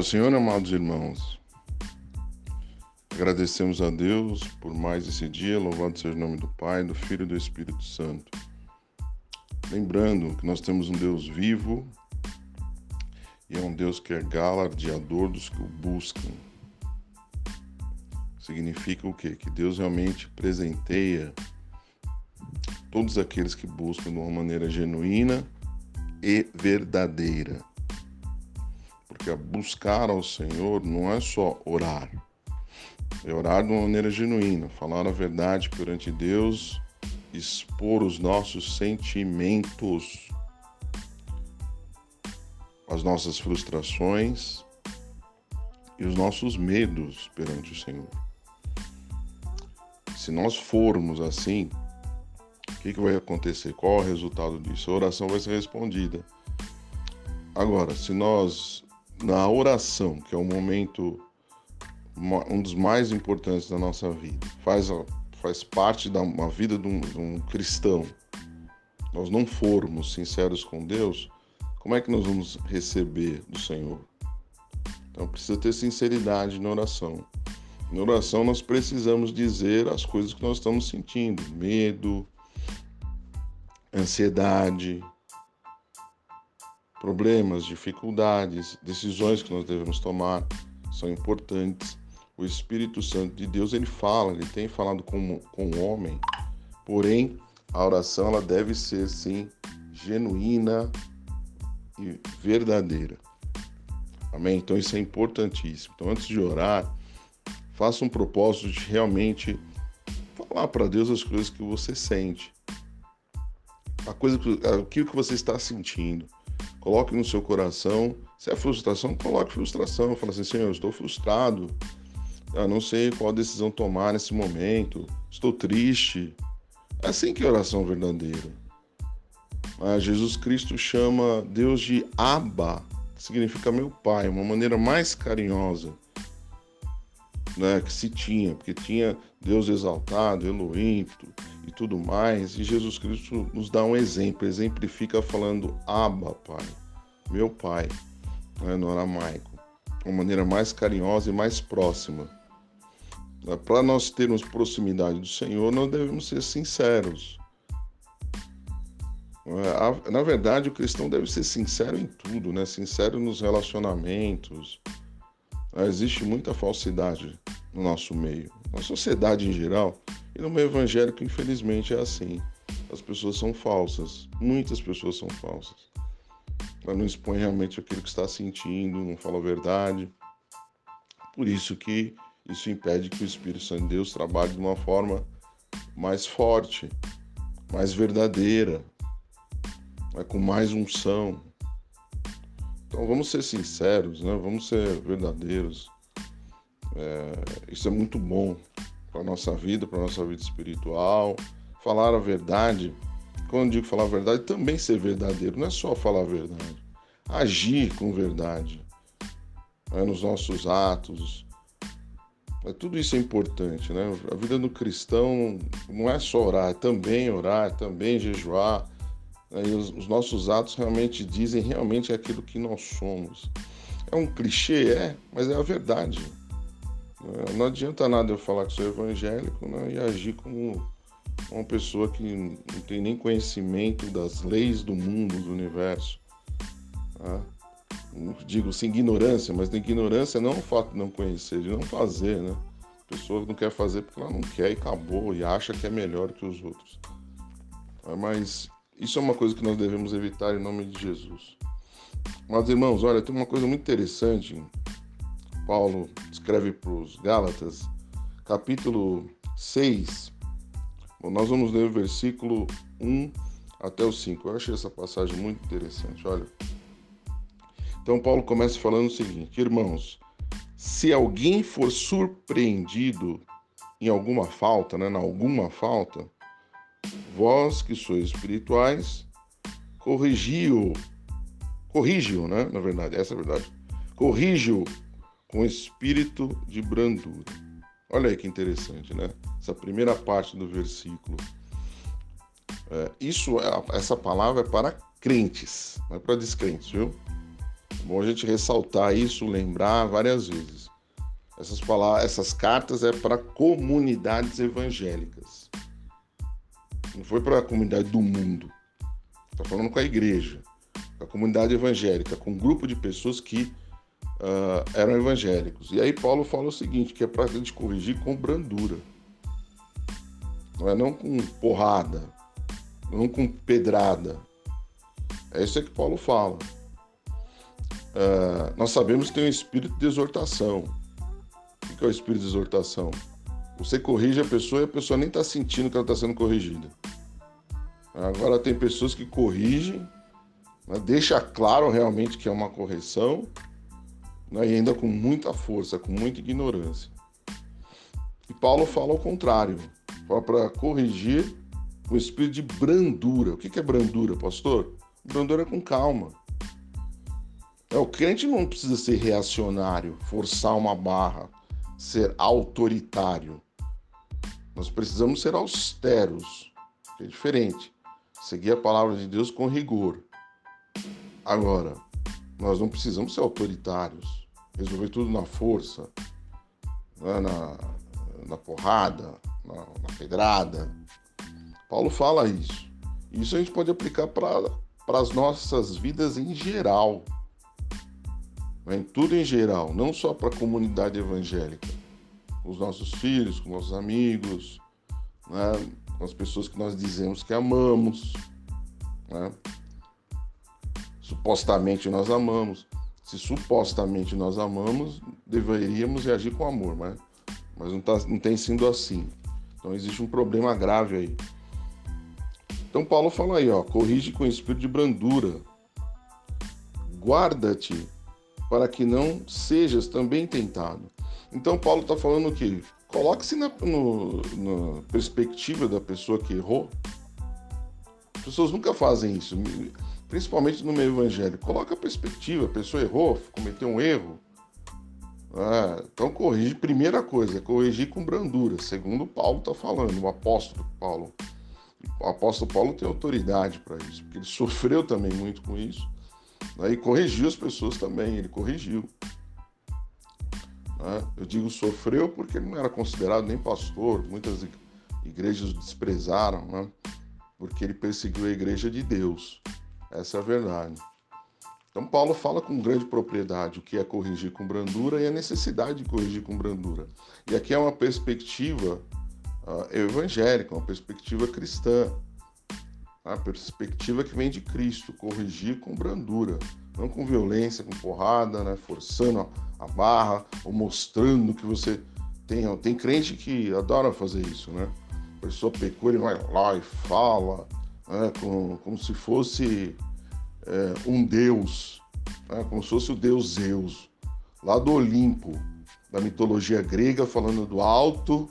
Senhor, amados irmãos, agradecemos a Deus por mais esse dia, louvado seja o nome do Pai, do Filho e do Espírito Santo. Lembrando que nós temos um Deus vivo e é um Deus que é galardeador dos que o buscam. Significa o quê? Que Deus realmente presenteia todos aqueles que buscam de uma maneira genuína e verdadeira. Porque buscar ao Senhor não é só orar, é orar de uma maneira genuína, falar a verdade perante Deus, expor os nossos sentimentos, as nossas frustrações e os nossos medos perante o Senhor. Se nós formos assim, o que, que vai acontecer? Qual é o resultado disso? A oração vai ser respondida. Agora, se nós, na oração, que é o momento, um dos mais importantes da nossa vida, faz, faz parte da uma vida de um, de um cristão, nós não formos sinceros com Deus, como é que nós vamos receber do Senhor? Então precisa ter sinceridade na oração. Na oração, nós precisamos dizer as coisas que nós estamos sentindo: medo, ansiedade, problemas, dificuldades, decisões que nós devemos tomar são importantes. O Espírito Santo de Deus, ele fala, ele tem falado com, com o homem, porém, a oração ela deve ser, sim, genuína e verdadeira. Amém? Então, isso é importantíssimo. Então, antes de orar, Faça um propósito de realmente falar para Deus as coisas que você sente. A coisa aquilo que você está sentindo. Coloque no seu coração. Se é frustração, coloque frustração. Fala assim, Senhor, eu estou frustrado. Eu não sei qual decisão tomar nesse momento. Estou triste. É assim que é oração verdadeira. Ah, Jesus Cristo chama Deus de Abba, que significa meu pai, uma maneira mais carinhosa né, que se tinha, porque tinha Deus exaltado, Elohim e tudo mais, e Jesus Cristo nos dá um exemplo, exemplifica falando Abba, Pai, meu Pai, né, no aramaico, uma maneira mais carinhosa e mais próxima. Para nós termos proximidade do Senhor, nós devemos ser sinceros. É, na verdade, o cristão deve ser sincero em tudo, né? Sincero nos relacionamentos, Existe muita falsidade no nosso meio, na sociedade em geral, e no meio evangélico, infelizmente, é assim. As pessoas são falsas, muitas pessoas são falsas. Ela não expõe realmente aquilo que está sentindo, não fala a verdade. Por isso que isso impede que o Espírito Santo de Deus trabalhe de uma forma mais forte, mais verdadeira, com mais unção, então vamos ser sinceros, né? vamos ser verdadeiros. É, isso é muito bom para a nossa vida, para a nossa vida espiritual. Falar a verdade, quando digo falar a verdade, também ser verdadeiro, não é só falar a verdade. Agir com verdade né? nos nossos atos. É, tudo isso é importante, né? A vida do cristão não é só orar, é também orar, é também jejuar, e os, os nossos atos realmente dizem realmente aquilo que nós somos. É um clichê, é, mas é a verdade. É, não adianta nada eu falar que sou evangélico né, e agir como uma pessoa que não tem nem conhecimento das leis do mundo, do universo. Tá? Não digo sem ignorância, mas ignorância não é o fato de não conhecer, de não fazer, né? A pessoa não quer fazer porque ela não quer e acabou e acha que é melhor que os outros. Mas isso é uma coisa que nós devemos evitar em nome de Jesus. Mas, irmãos, olha, tem uma coisa muito interessante. Paulo escreve para os Gálatas, capítulo 6. Bom, nós vamos ler o versículo 1 até o 5. Eu achei essa passagem muito interessante, olha. Então, Paulo começa falando o seguinte: Irmãos, se alguém for surpreendido em alguma falta, né, em alguma falta, vós que sois espirituais, corrigiu, corrigiu, né? Na verdade, essa é a verdade. Corrigiu com espírito de brandura. Olha aí que interessante, né? Essa primeira parte do versículo. É, isso, é, essa palavra é para crentes, não é para descrentes, viu? Bom a gente ressaltar isso, lembrar várias vezes. Essas, palavras, essas cartas é para comunidades evangélicas. Não foi para a comunidade do mundo. Está falando com a igreja, com a comunidade evangélica, com um grupo de pessoas que uh, eram evangélicos. E aí Paulo fala o seguinte, que é para a gente corrigir com brandura. Não é não com porrada, não com pedrada. É isso que Paulo fala. Uh, nós sabemos que tem um espírito de exortação. O que é o espírito de exortação? Você corrige a pessoa e a pessoa nem está sentindo que ela está sendo corrigida. Agora tem pessoas que corrigem, né, deixa claro realmente que é uma correção, né, e ainda com muita força, com muita ignorância. E Paulo fala ao contrário, fala para corrigir o espírito de brandura. O que é brandura, pastor? Brandura é com calma. É, o crente não precisa ser reacionário, forçar uma barra, ser autoritário. Nós precisamos ser austeros, que é diferente. Seguir a palavra de Deus com rigor. Agora, nós não precisamos ser autoritários, resolver tudo na força, né, na, na porrada, na, na pedrada. Paulo fala isso. Isso a gente pode aplicar para as nossas vidas em geral. Né, em tudo em geral, não só para a comunidade evangélica. Com os nossos filhos, com nossos amigos, né, com as pessoas que nós dizemos que amamos. Né? Supostamente nós amamos. Se supostamente nós amamos, deveríamos reagir com amor, mas, mas não, tá, não tem sido assim. Então existe um problema grave aí. Então Paulo fala aí, ó, corrige com espírito de brandura. Guarda-te para que não sejas também tentado. Então Paulo está falando que Coloque-se na, na perspectiva da pessoa que errou. As pessoas nunca fazem isso, principalmente no meio evangélico. Coloca a perspectiva, a pessoa errou, cometeu um erro. Ah, então corrige, primeira coisa, é corrigir com brandura, segundo Paulo está falando, o apóstolo Paulo. O apóstolo Paulo tem autoridade para isso, porque ele sofreu também muito com isso. Né? E corrigiu as pessoas também, ele corrigiu. Né? Eu digo sofreu porque ele não era considerado nem pastor, muitas igrejas o desprezaram, né? porque ele perseguiu a igreja de Deus. Essa é a verdade. Então, Paulo fala com grande propriedade o que é corrigir com brandura e a necessidade de corrigir com brandura. E aqui é uma perspectiva uh, evangélica, uma perspectiva cristã, a perspectiva que vem de Cristo, corrigir com brandura, não com violência, com porrada, né, forçando a barra ou mostrando que você tem. Tem crente que adora fazer isso, né? A pessoa pecou, ele vai lá e fala, né, como, como se fosse é, um deus, né, como se fosse o deus Zeus, lá do Olimpo, da mitologia grega, falando do alto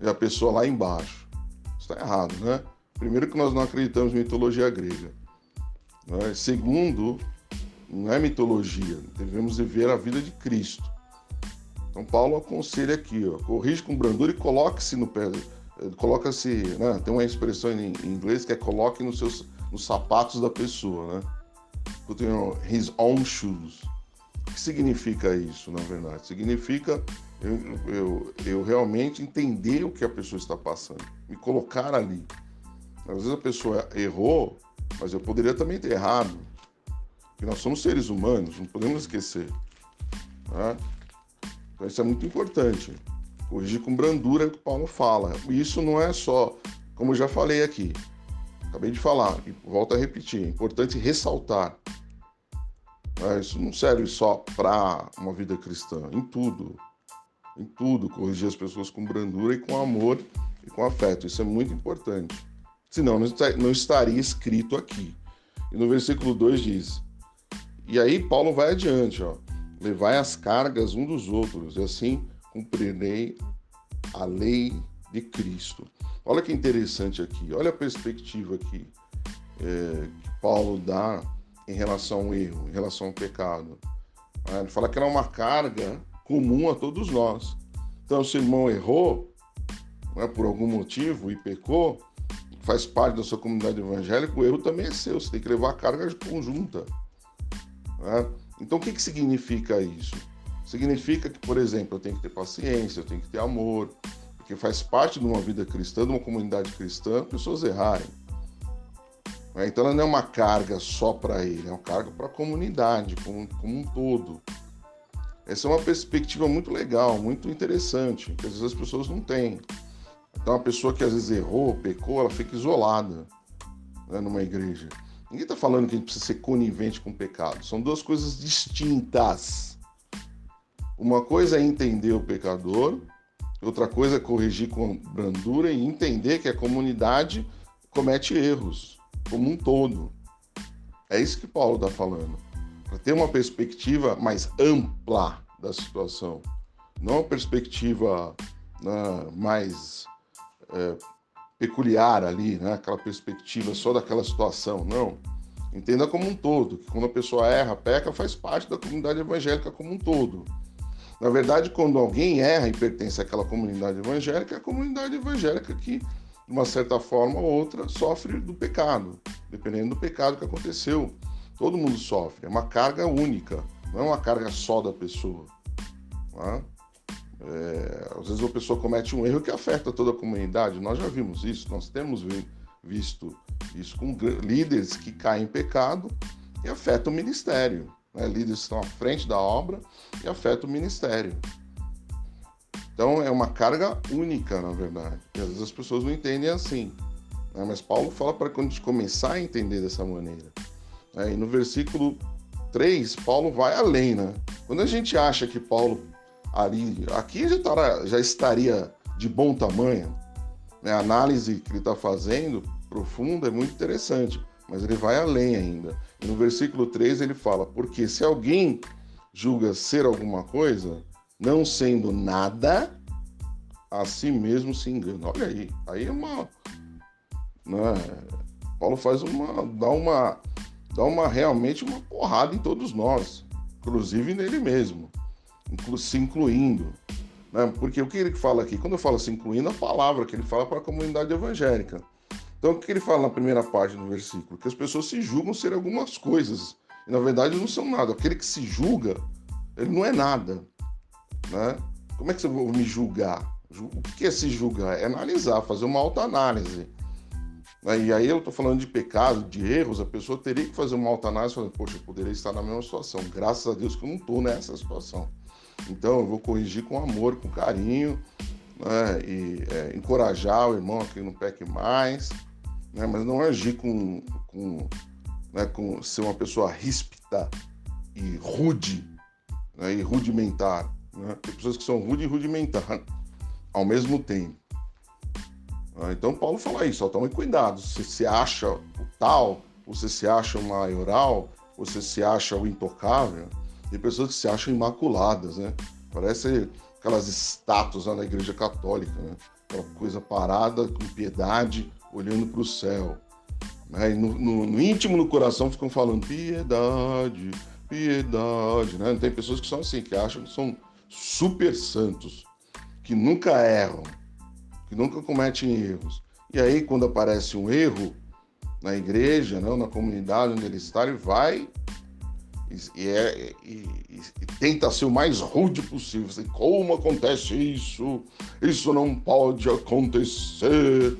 e a pessoa lá embaixo. Está errado, né? Primeiro que nós não acreditamos em mitologia grega. Né? Segundo, não é mitologia, devemos viver a vida de Cristo. Então Paulo aconselha aqui, ó, com brandura e coloque-se no pé, coloca-se, né, tem uma expressão em, inglês que é coloque nos seus nos sapatos da pessoa, né? Put his own shoes. O que significa isso, na verdade? Significa eu, eu, eu realmente entender o que a pessoa está passando, me colocar ali. Às vezes a pessoa errou, mas eu poderia também ter errado. Porque nós somos seres humanos, não podemos esquecer. Tá? Então isso é muito importante. Corrigir com brandura é o que Paulo fala. Isso não é só, como já falei aqui, acabei de falar, e volto a repetir, é importante ressaltar. Né? Isso não serve só para uma vida cristã, em tudo. Em tudo, corrigir as pessoas com brandura e com amor e com afeto. Isso é muito importante. Senão não estaria escrito aqui. E no versículo 2 diz: e aí Paulo vai adiante, ó. Levai as cargas um dos outros, e assim cumprirei a lei de Cristo. Olha que interessante aqui, olha a perspectiva aqui é, que Paulo dá em relação ao erro, em relação ao pecado. É, ele fala que era uma carga comum a todos nós. Então, se o irmão errou, né, por algum motivo e pecou, faz parte da sua comunidade evangélica, o erro também é seu. Você tem que levar a carga conjunta. Né? Então, o que, que significa isso? Significa que, por exemplo, eu tenho que ter paciência, eu tenho que ter amor, porque faz parte de uma vida cristã, de uma comunidade cristã, pessoas errarem. Né? Então, ela não é uma carga só para ele, é uma carga para a comunidade como, como um todo. Essa é uma perspectiva muito legal, muito interessante, que às vezes as pessoas não têm. Então, a pessoa que às vezes errou, pecou, ela fica isolada né, numa igreja. Ninguém está falando que a gente precisa ser conivente com o pecado. São duas coisas distintas. Uma coisa é entender o pecador, outra coisa é corrigir com brandura e entender que a comunidade comete erros, como um todo. É isso que Paulo está falando. Para ter uma perspectiva mais ampla da situação, não uma perspectiva né, mais é, peculiar ali, né? aquela perspectiva só daquela situação. Não. Entenda como um todo, que quando a pessoa erra, peca, faz parte da comunidade evangélica como um todo. Na verdade, quando alguém erra e pertence àquela comunidade evangélica, é a comunidade evangélica que, de uma certa forma ou outra, sofre do pecado, dependendo do pecado que aconteceu. Todo mundo sofre, é uma carga única, não é uma carga só da pessoa. Tá? É, às vezes a pessoa comete um erro que afeta toda a comunidade. Nós já vimos isso, nós temos visto isso com líderes que caem em pecado e afeta o ministério. Né? Líderes estão à frente da obra e afeta o ministério. Então é uma carga única, na verdade. E às vezes as pessoas não entendem assim. Né? Mas Paulo fala para quando a gente começar a entender dessa maneira. Né? E no versículo 3, Paulo vai além. Né? Quando a gente acha que Paulo ali, aqui já, tará, já estaria de bom tamanho. Né? A análise que ele está fazendo, profunda, é muito interessante, mas ele vai além ainda. No versículo 3 ele fala: Porque se alguém julga ser alguma coisa, não sendo nada, a si mesmo se engana. Olha aí, aí é uma. Né? Paulo faz uma. dá uma. dá uma realmente uma porrada em todos nós, inclusive nele mesmo se incluindo. Né? Porque o que ele fala aqui? Quando eu falo se incluindo, a palavra que ele fala para a comunidade evangélica. Então, o que ele fala na primeira parte do versículo? Que as pessoas se julgam ser algumas coisas. E, na verdade, não são nada. Aquele que se julga, ele não é nada. Né? Como é que você vai me julgar? O que é se julgar? É analisar, fazer uma autoanálise. E aí eu estou falando de pecado, de erros, a pessoa teria que fazer uma autoanálise falar, poxa, eu poderia estar na mesma situação. Graças a Deus que eu não estou nessa situação. Então eu vou corrigir com amor, com carinho, né? e é, encorajar o irmão a que não peque mais, né? mas não agir com, com, né? com ser uma pessoa ríspida e rude né? e rudimentar. Né? Tem pessoas que são rude e rudimentar ao mesmo tempo. Ah, então Paulo fala isso, ó, tome cuidado, você se acha o tal, você se acha o maioral, você se acha o intocável, tem pessoas que se acham imaculadas, né? Parece aquelas estátuas lá na igreja católica, né? Aquela coisa parada, com piedade, olhando para o céu. Né? E no, no, no, íntimo, no coração, ficam falando piedade, piedade, né? Tem pessoas que são assim, que acham que são super santos, que nunca erram, que nunca cometem erros. E aí, quando aparece um erro na igreja, né, na comunidade onde ele está, ele vai e, é, e, e, tenta ser o mais rude possível. Assim, como acontece isso? Isso não pode acontecer.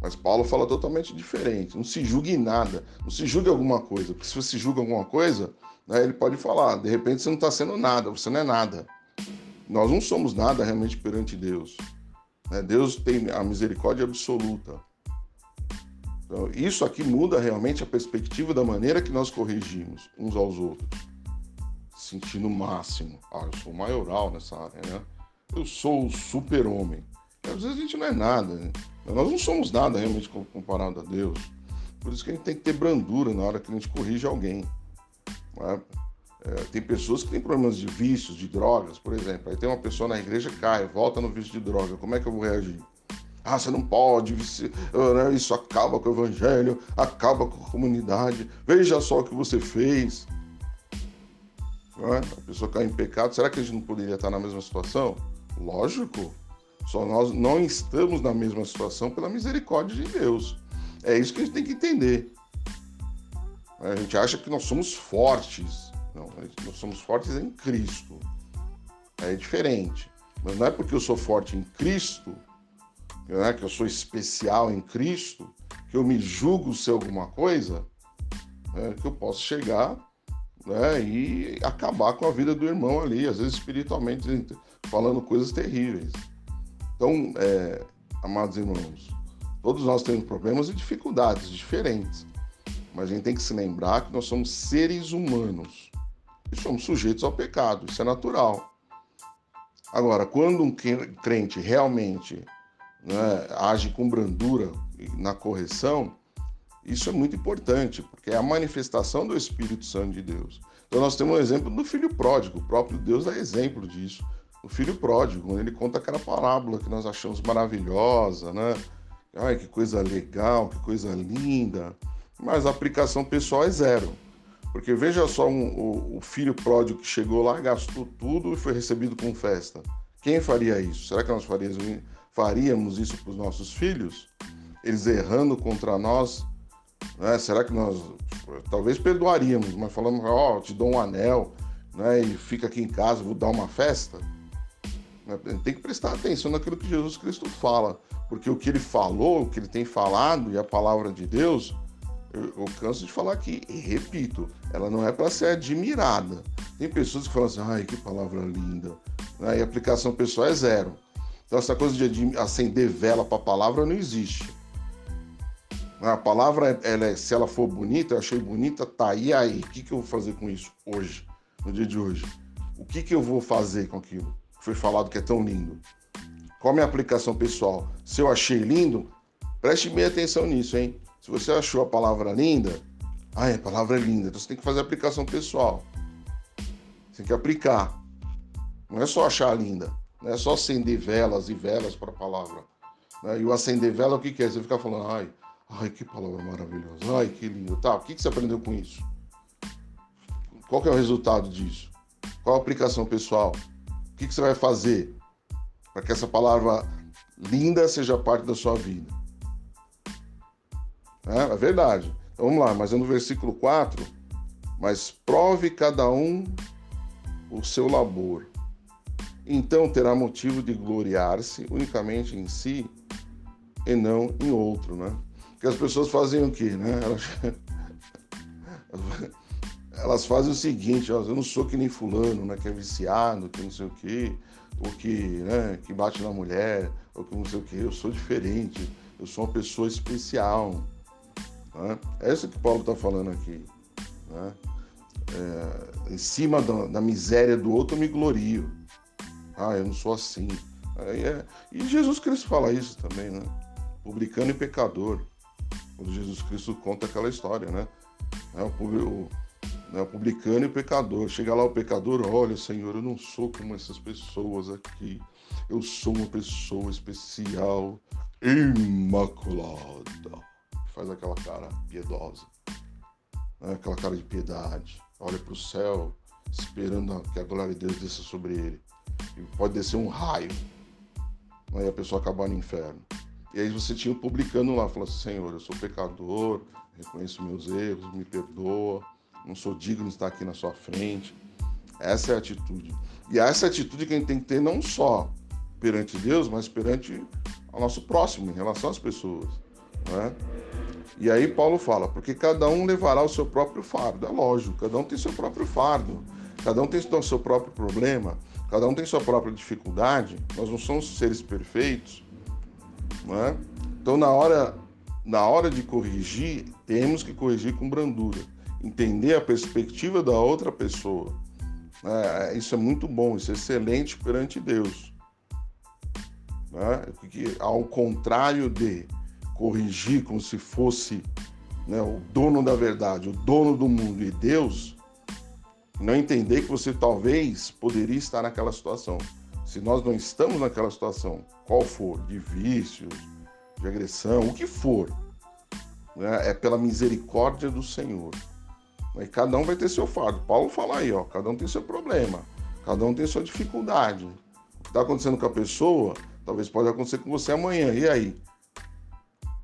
Mas Paulo fala totalmente diferente. Não se julgue em nada. Não se julgue alguma coisa. Porque se você julga alguma coisa, né, ele pode falar: de repente você não está sendo nada, você não é nada. Nós não somos nada realmente perante Deus. Né? Deus tem a misericórdia absoluta. Então, isso aqui muda realmente a perspectiva da maneira que nós corrigimos uns aos outros. Sentindo o máximo. Ah, eu sou maioral nessa área, né? Eu sou o super-homem. Às vezes a gente não é nada. Né? Nós não somos nada realmente comparado a Deus. Por isso que a gente tem que ter brandura na hora que a gente corrige alguém. É? É, tem pessoas que têm problemas de vícios, de drogas, por exemplo. Aí tem uma pessoa na igreja cai, volta no vício de droga. Como é que eu vou reagir? Ah, você não pode, ah, né? isso acaba com o evangelho, acaba com a comunidade. Veja só o que você fez. É? A pessoa cai em pecado, será que a gente não poderia estar na mesma situação? Lógico. Só nós não estamos na mesma situação pela misericórdia de Deus. É isso que a gente tem que entender. A gente acha que nós somos fortes, Não, nós somos fortes em Cristo. É diferente. Mas não é porque eu sou forte em Cristo, né, que eu sou especial em Cristo, que eu me julgo ser alguma coisa, né, que eu posso chegar né, e acabar com a vida do irmão ali, às vezes espiritualmente falando coisas terríveis. Então, é, amados irmãos, todos nós temos problemas e dificuldades diferentes, mas a gente tem que se lembrar que nós somos seres humanos e somos sujeitos ao pecado, isso é natural. Agora, quando um crente realmente né, age com brandura na correção, isso é muito importante, porque é a manifestação do Espírito Santo de Deus. Então nós temos um exemplo do filho pródigo, o próprio Deus dá exemplo disso. O filho pródigo, ele conta aquela parábola que nós achamos maravilhosa, né? Ai, que coisa legal, que coisa linda. Mas a aplicação pessoal é zero. Porque veja só um, o, o filho pródigo que chegou lá, gastou tudo e foi recebido com festa. Quem faria isso? Será que nós faríamos, faríamos isso para os nossos filhos? Eles errando contra nós, né? Será que nós talvez perdoaríamos, mas falamos, ó, oh, te dou um anel, né? E fica aqui em casa, vou dar uma festa. Né? Tem que prestar atenção naquilo que Jesus Cristo fala, porque o que ele falou, o que ele tem falado e a palavra de Deus, eu, canso de falar aqui, e repito, ela não é para ser admirada. Tem pessoas que falam assim, ai, que palavra linda, né? e a aplicação pessoal é zero. Então, essa coisa de acender vela para a palavra não existe. A palavra, ela é, se ela for bonita, eu achei bonita, tá. E aí? O que, que eu vou fazer com isso hoje, no dia de hoje? O que, que eu vou fazer com aquilo foi falado que é tão lindo? Qual a minha aplicação pessoal? Se eu achei lindo, preste bem atenção nisso, hein? Se você achou a palavra linda, ah, a palavra é linda, então você tem que fazer a aplicação pessoal. Você tem que aplicar. Não é só achar linda, não é só acender velas e velas para a palavra. Né? E o acender vela, o que, que é? Você fica falando, ai, Ai, que palavra maravilhosa. Ai, que lindo. Tá, o que, você aprendeu com isso? Qual que é o resultado disso? Qual a aplicação pessoal? O que, que você vai fazer para que essa palavra linda seja parte da sua vida? É, é verdade. Então vamos lá, mas é no versículo 4. Mas prove cada um o seu labor. Então terá motivo de gloriar-se unicamente em si e não em outro, né? que as pessoas fazem o quê, né? Elas, elas fazem o seguinte, ó, eu não sou que nem fulano, né? Que é viciado, que não sei o quê, ou que, né, que bate na mulher, ou que não sei o quê. Eu sou diferente, eu sou uma pessoa especial. Né? É isso que Paulo está falando aqui. Né? É, em cima da, da, miséria do outro eu me glorio. Ah, eu não sou assim. É, e Jesus Cristo fala isso também, né? Publicano e pecador quando Jesus Cristo conta aquela história, né? É o, o, né, o publicano e o pecador. Chega lá o pecador, olha, Senhor, eu não sou como essas pessoas aqui. Eu sou uma pessoa especial, imaculada. Faz aquela cara piedosa, né? aquela cara de piedade. Olha para o céu, esperando que a glória de Deus desça sobre ele. E pode descer um raio, né? e a pessoa acabar no inferno. E aí você tinha o publicano lá, falando assim, Senhor, eu sou pecador, reconheço meus erros, me perdoa, não sou digno de estar aqui na sua frente. Essa é a atitude. E essa é a atitude que a gente tem que ter não só perante Deus, mas perante o nosso próximo, em relação às pessoas. Né? E aí Paulo fala, porque cada um levará o seu próprio fardo. É lógico, cada um tem seu próprio fardo, cada um tem o seu próprio problema, cada um tem sua própria dificuldade. Nós não somos seres perfeitos, né? Então, na hora, na hora de corrigir, temos que corrigir com brandura, entender a perspectiva da outra pessoa. Né? Isso é muito bom, isso é excelente perante Deus. Né? Porque, ao contrário de corrigir como se fosse né, o dono da verdade, o dono do mundo e Deus, não entender que você talvez poderia estar naquela situação. Se nós não estamos naquela situação, qual for, de vícios, de agressão, o que for, né, é pela misericórdia do Senhor. E cada um vai ter seu fardo. Paulo fala aí, ó, cada um tem seu problema, cada um tem sua dificuldade. O que está acontecendo com a pessoa, talvez pode acontecer com você amanhã. E aí?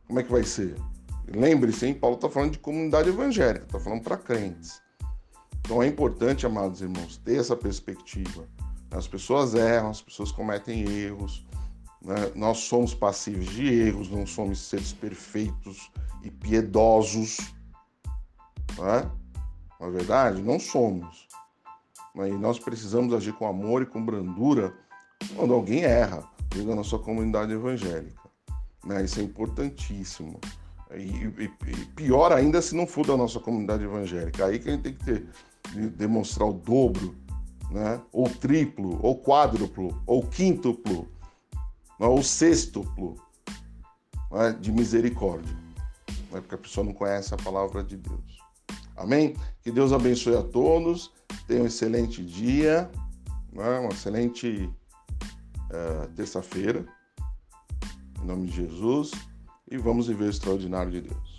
Como é que vai ser? Lembre-se, hein? Paulo está falando de comunidade evangélica, está falando para crentes. Então é importante, amados irmãos, ter essa perspectiva. As pessoas erram, as pessoas cometem erros, né? nós somos passivos de erros, não somos seres perfeitos e piedosos. Né? Não é verdade? Não somos. Né? E nós precisamos agir com amor e com brandura quando alguém erra dentro da nossa comunidade evangélica. Né? Isso é importantíssimo. E, pior ainda se não for da nossa comunidade evangélica. Aí que a gente tem que ter, demonstrar o dobro né? ou triplo, ou quádruplo, ou quíntuplo, né? ou sextuplo de misericórdia, porque a pessoa não conhece a palavra de Deus. Amém? Que Deus abençoe a todos, tenha um excelente dia, né? uma excelente uh, terça-feira, em nome de Jesus, e vamos viver o extraordinário de Deus.